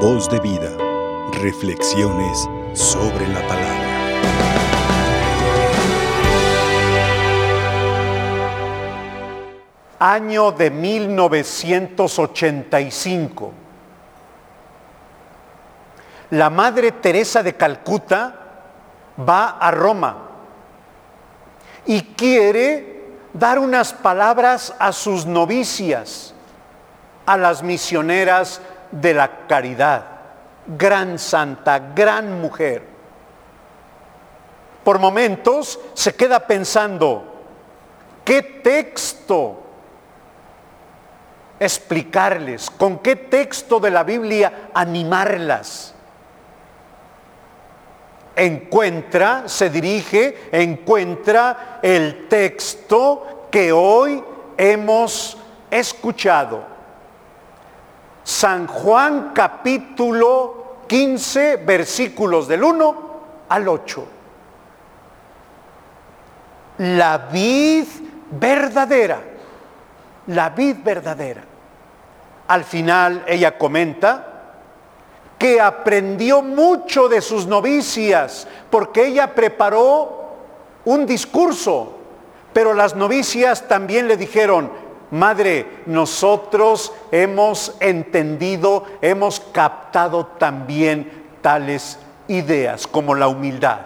Voz de vida. Reflexiones sobre la palabra. Año de 1985. La Madre Teresa de Calcuta va a Roma y quiere dar unas palabras a sus novicias, a las misioneras de la caridad. Gran santa, gran mujer. Por momentos se queda pensando, ¿qué texto explicarles? ¿Con qué texto de la Biblia animarlas? encuentra, se dirige, encuentra el texto que hoy hemos escuchado. San Juan capítulo 15 versículos del 1 al 8. La vid verdadera, la vid verdadera. Al final ella comenta, que aprendió mucho de sus novicias, porque ella preparó un discurso, pero las novicias también le dijeron, Madre, nosotros hemos entendido, hemos captado también tales ideas como la humildad.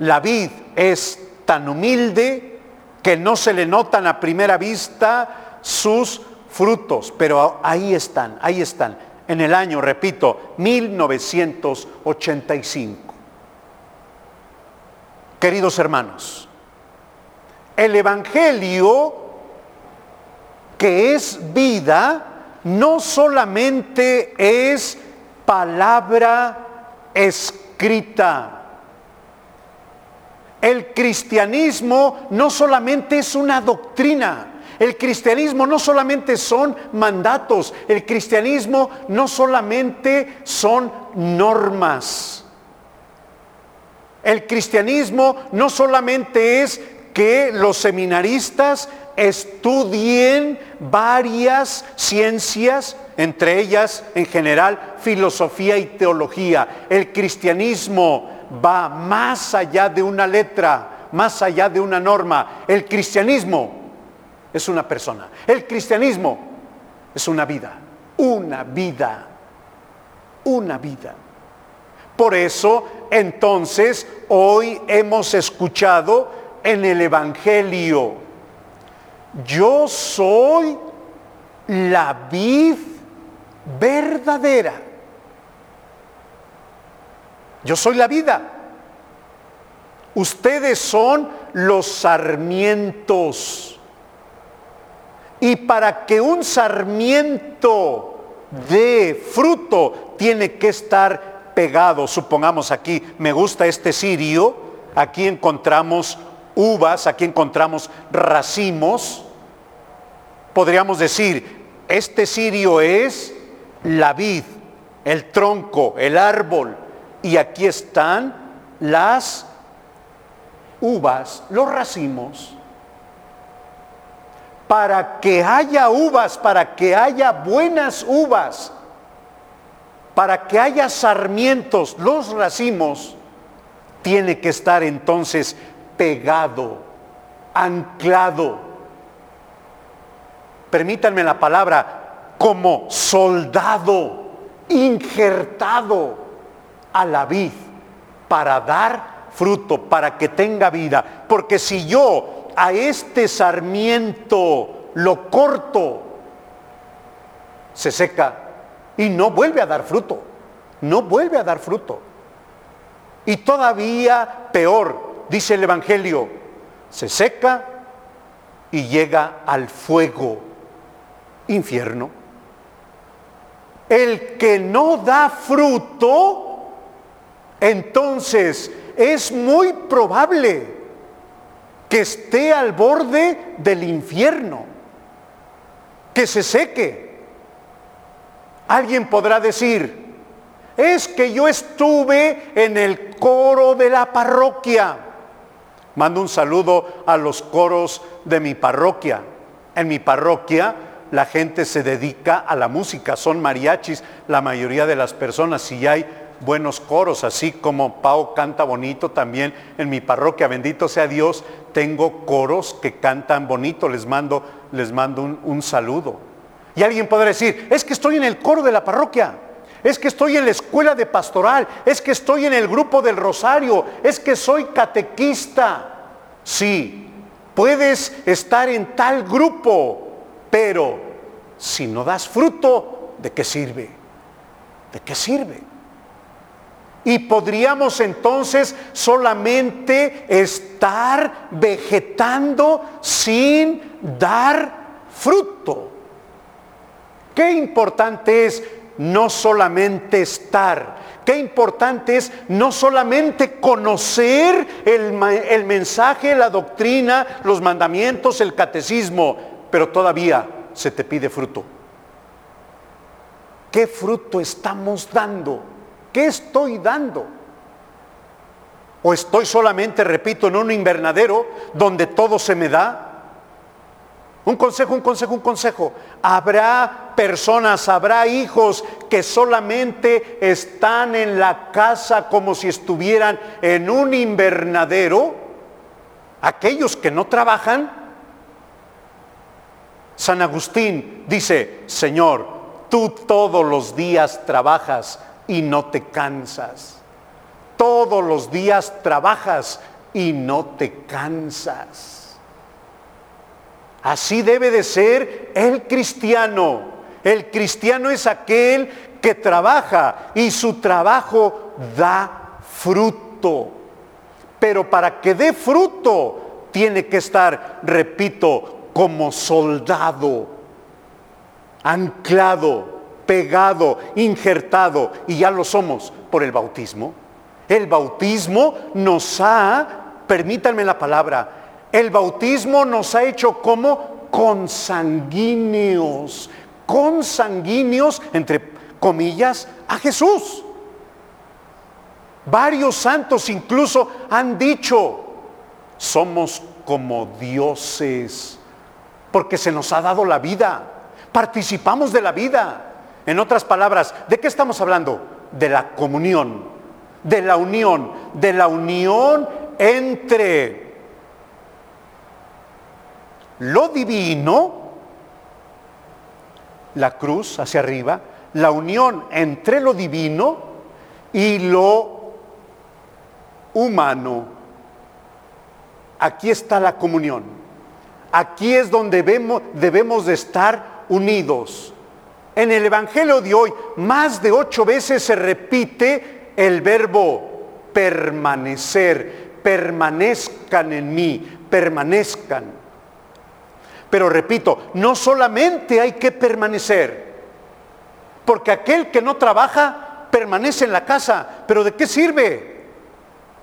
La vid es tan humilde que no se le notan a primera vista sus frutos, pero ahí están, ahí están en el año, repito, 1985. Queridos hermanos, el Evangelio, que es vida, no solamente es palabra escrita. El cristianismo no solamente es una doctrina, el cristianismo no solamente son mandatos, el cristianismo no solamente son normas. El cristianismo no solamente es que los seminaristas estudien varias ciencias, entre ellas en general filosofía y teología. El cristianismo va más allá de una letra, más allá de una norma. El cristianismo es una persona. El cristianismo es una vida, una vida, una vida. Por eso, entonces, hoy hemos escuchado en el Evangelio, yo soy la vid verdadera. Yo soy la vida. Ustedes son los sarmientos. Y para que un sarmiento dé fruto, tiene que estar pegado. Supongamos aquí, me gusta este cirio, aquí encontramos uvas, aquí encontramos racimos. Podríamos decir, este cirio es la vid, el tronco, el árbol, y aquí están las uvas, los racimos para que haya uvas, para que haya buenas uvas, para que haya sarmientos, los racimos, tiene que estar entonces pegado, anclado. Permítanme la palabra, como soldado, injertado a la vid para dar fruto, para que tenga vida. Porque si yo a este sarmiento lo corto, se seca y no vuelve a dar fruto, no vuelve a dar fruto. Y todavía peor, dice el Evangelio, se seca y llega al fuego, infierno. El que no da fruto, entonces es muy probable que esté al borde del infierno, que se seque. Alguien podrá decir, es que yo estuve en el coro de la parroquia. Mando un saludo a los coros de mi parroquia. En mi parroquia la gente se dedica a la música, son mariachis la mayoría de las personas, si hay buenos coros, así como Pau canta bonito también en mi parroquia, bendito sea Dios, tengo coros que cantan bonito, les mando, les mando un, un saludo. Y alguien podrá decir, es que estoy en el coro de la parroquia, es que estoy en la escuela de pastoral, es que estoy en el grupo del rosario, es que soy catequista. Sí, puedes estar en tal grupo, pero si no das fruto, ¿de qué sirve? ¿De qué sirve? Y podríamos entonces solamente estar vegetando sin dar fruto. Qué importante es no solamente estar, qué importante es no solamente conocer el, el, mensaje, la doctrina, los mandamientos, el catecismo, pero todavía se te pide fruto. ¿Qué fruto estamos dando? ¿Qué estoy dando? ¿O estoy solamente, repito, en un invernadero donde todo se me da? Un consejo, un consejo, un consejo. Habrá personas, habrá hijos que solamente están en la casa como si estuvieran en un invernadero. Aquellos que no trabajan. San Agustín dice, Señor, tú todos los días trabajas y no te cansas. Todos los días trabajas y no te cansas. Así debe de ser el cristiano. El cristiano es aquel que trabaja y su trabajo da fruto. Pero para que dé fruto tiene que estar, repito, como soldado, anclado, pegado, injertado, y ya lo somos por el bautismo. El bautismo nos ha, permítanme la palabra, el bautismo nos ha hecho como consanguíneos, consanguíneos, entre comillas, a Jesús. Varios santos incluso han dicho, somos como dioses, porque se nos ha dado la vida, participamos de la vida. En otras palabras, ¿de qué estamos hablando? De la comunión, de la unión, de la unión entre lo divino, la cruz hacia arriba, la unión entre lo divino y lo humano. Aquí está la comunión. Aquí es donde debemos, de estar unidos. En el Evangelio de hoy, más de ocho veces se repite el verbo permanecer, permanezcan en mí, permanezcan. Pero repito, no solamente hay que permanecer, porque aquel que no trabaja permanece en la casa, pero ¿de qué sirve?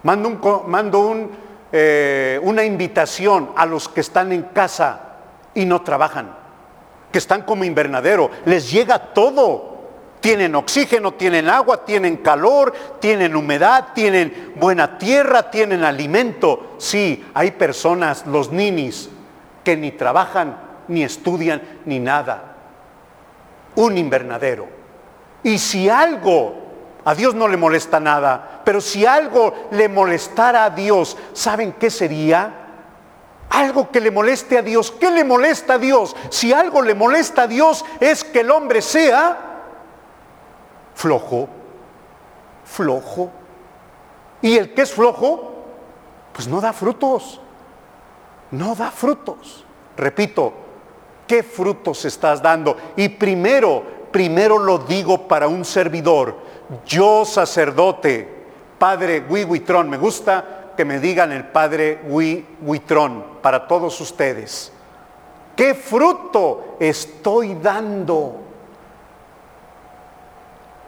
Mando, un, mando eh, una invitación a los que están en casa y no trabajan que están como invernadero, les llega todo. Tienen oxígeno, tienen agua, tienen calor, tienen humedad, tienen buena tierra, tienen alimento. Sí, hay personas, los ninis, que ni trabajan, ni estudian, ni nada. Un invernadero. Y si algo, a Dios no le molesta nada, pero si algo le molestara a Dios, ¿saben qué sería? Algo que le moleste a Dios. ¿Qué le molesta a Dios? Si algo le molesta a Dios es que el hombre sea flojo, flojo. Y el que es flojo, pues no da frutos. No da frutos. Repito, ¿qué frutos estás dando? Y primero, primero lo digo para un servidor. Yo sacerdote, Padre Wiwitron, me gusta que me digan el Padre Huitrón para todos ustedes. ¿Qué fruto estoy dando?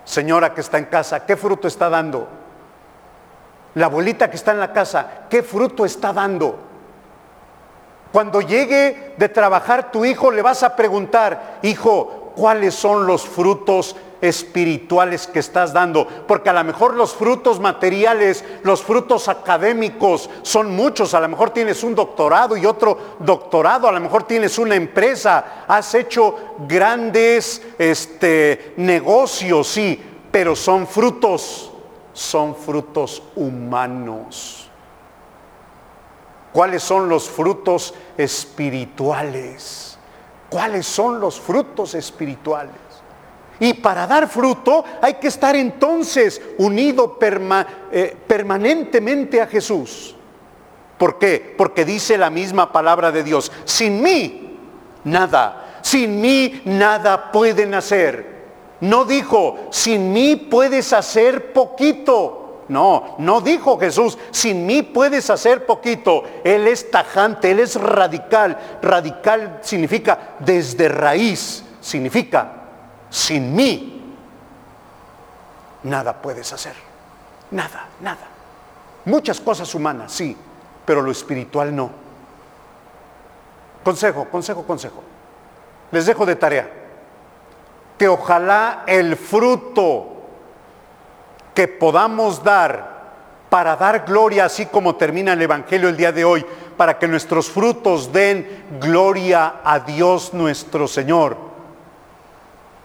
Señora que está en casa, ¿qué fruto está dando? La abuelita que está en la casa, ¿qué fruto está dando? Cuando llegue de trabajar tu hijo, le vas a preguntar, hijo, ¿cuáles son los frutos espirituales que estás dando, porque a lo mejor los frutos materiales, los frutos académicos son muchos, a lo mejor tienes un doctorado y otro doctorado, a lo mejor tienes una empresa, has hecho grandes este, negocios, sí, pero son frutos, son frutos humanos. ¿Cuáles son los frutos espirituales? ¿Cuáles son los frutos espirituales? Y para dar fruto hay que estar entonces unido eh, permanentemente a Jesús. ¿Por qué? Porque dice la misma palabra de Dios, sin mí nada, sin mí nada pueden hacer. No dijo, sin mí puedes hacer poquito. No, no dijo Jesús, sin mí puedes hacer poquito. Él es tajante, Él es radical. Radical significa desde raíz, significa sin mí, nada puedes hacer. Nada, nada. Muchas cosas humanas, sí, pero lo espiritual no. Consejo, consejo, consejo. Les dejo de tarea que ojalá el fruto que podamos dar para dar gloria, así como termina el Evangelio el día de hoy, para que nuestros frutos den gloria a Dios nuestro Señor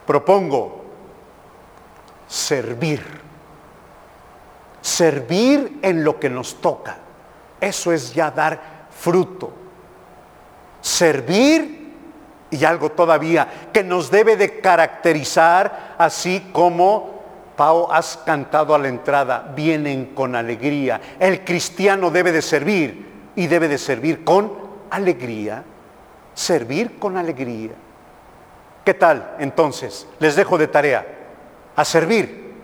propongo servir. Servir en lo que nos toca. Eso es ya dar fruto. Servir y algo todavía que nos debe de caracterizar así como Pau has cantado a la entrada, vienen con alegría. El cristiano debe de servir y debe de servir con alegría. Servir con alegría. ¿Qué tal entonces? Les dejo de tarea a servir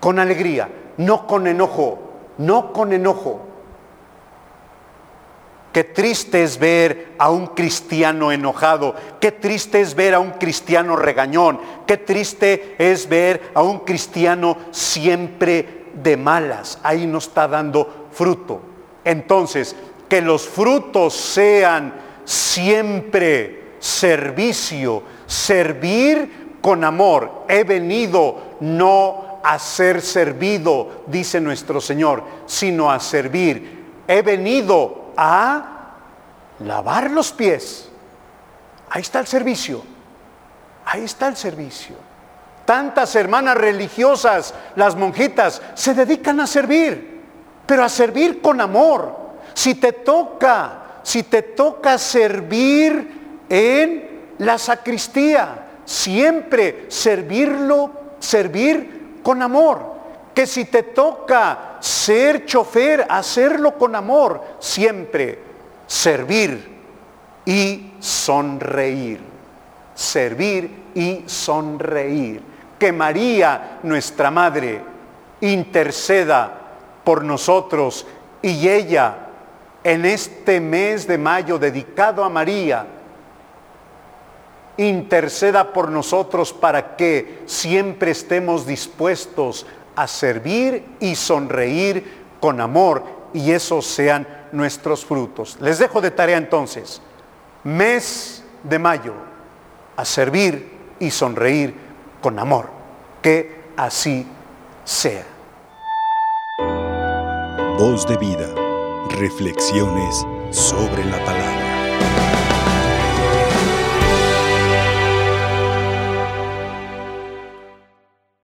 con alegría, no con enojo, no con enojo. Qué triste es ver a un cristiano enojado, qué triste es ver a un cristiano regañón, qué triste es ver a un cristiano siempre de malas. Ahí no está dando fruto. Entonces, que los frutos sean siempre servicio, servir con amor. He venido no a ser servido, dice nuestro Señor, sino a servir. He venido a lavar los pies. Ahí está el servicio. Ahí está el servicio. Tantas hermanas religiosas, las monjitas, se dedican a servir, pero a servir con amor. Si te toca, si te toca servir en la sacristía, siempre servirlo, servir con amor. Que si te toca ser chofer, hacerlo con amor, siempre servir y sonreír. Servir y sonreír. Que María, nuestra Madre, interceda por nosotros y ella en este mes de mayo dedicado a María, interceda por nosotros para que siempre estemos dispuestos a servir y sonreír con amor y esos sean nuestros frutos. Les dejo de tarea entonces, mes de mayo, a servir y sonreír con amor. Que así sea. Voz de vida, reflexiones sobre la palabra.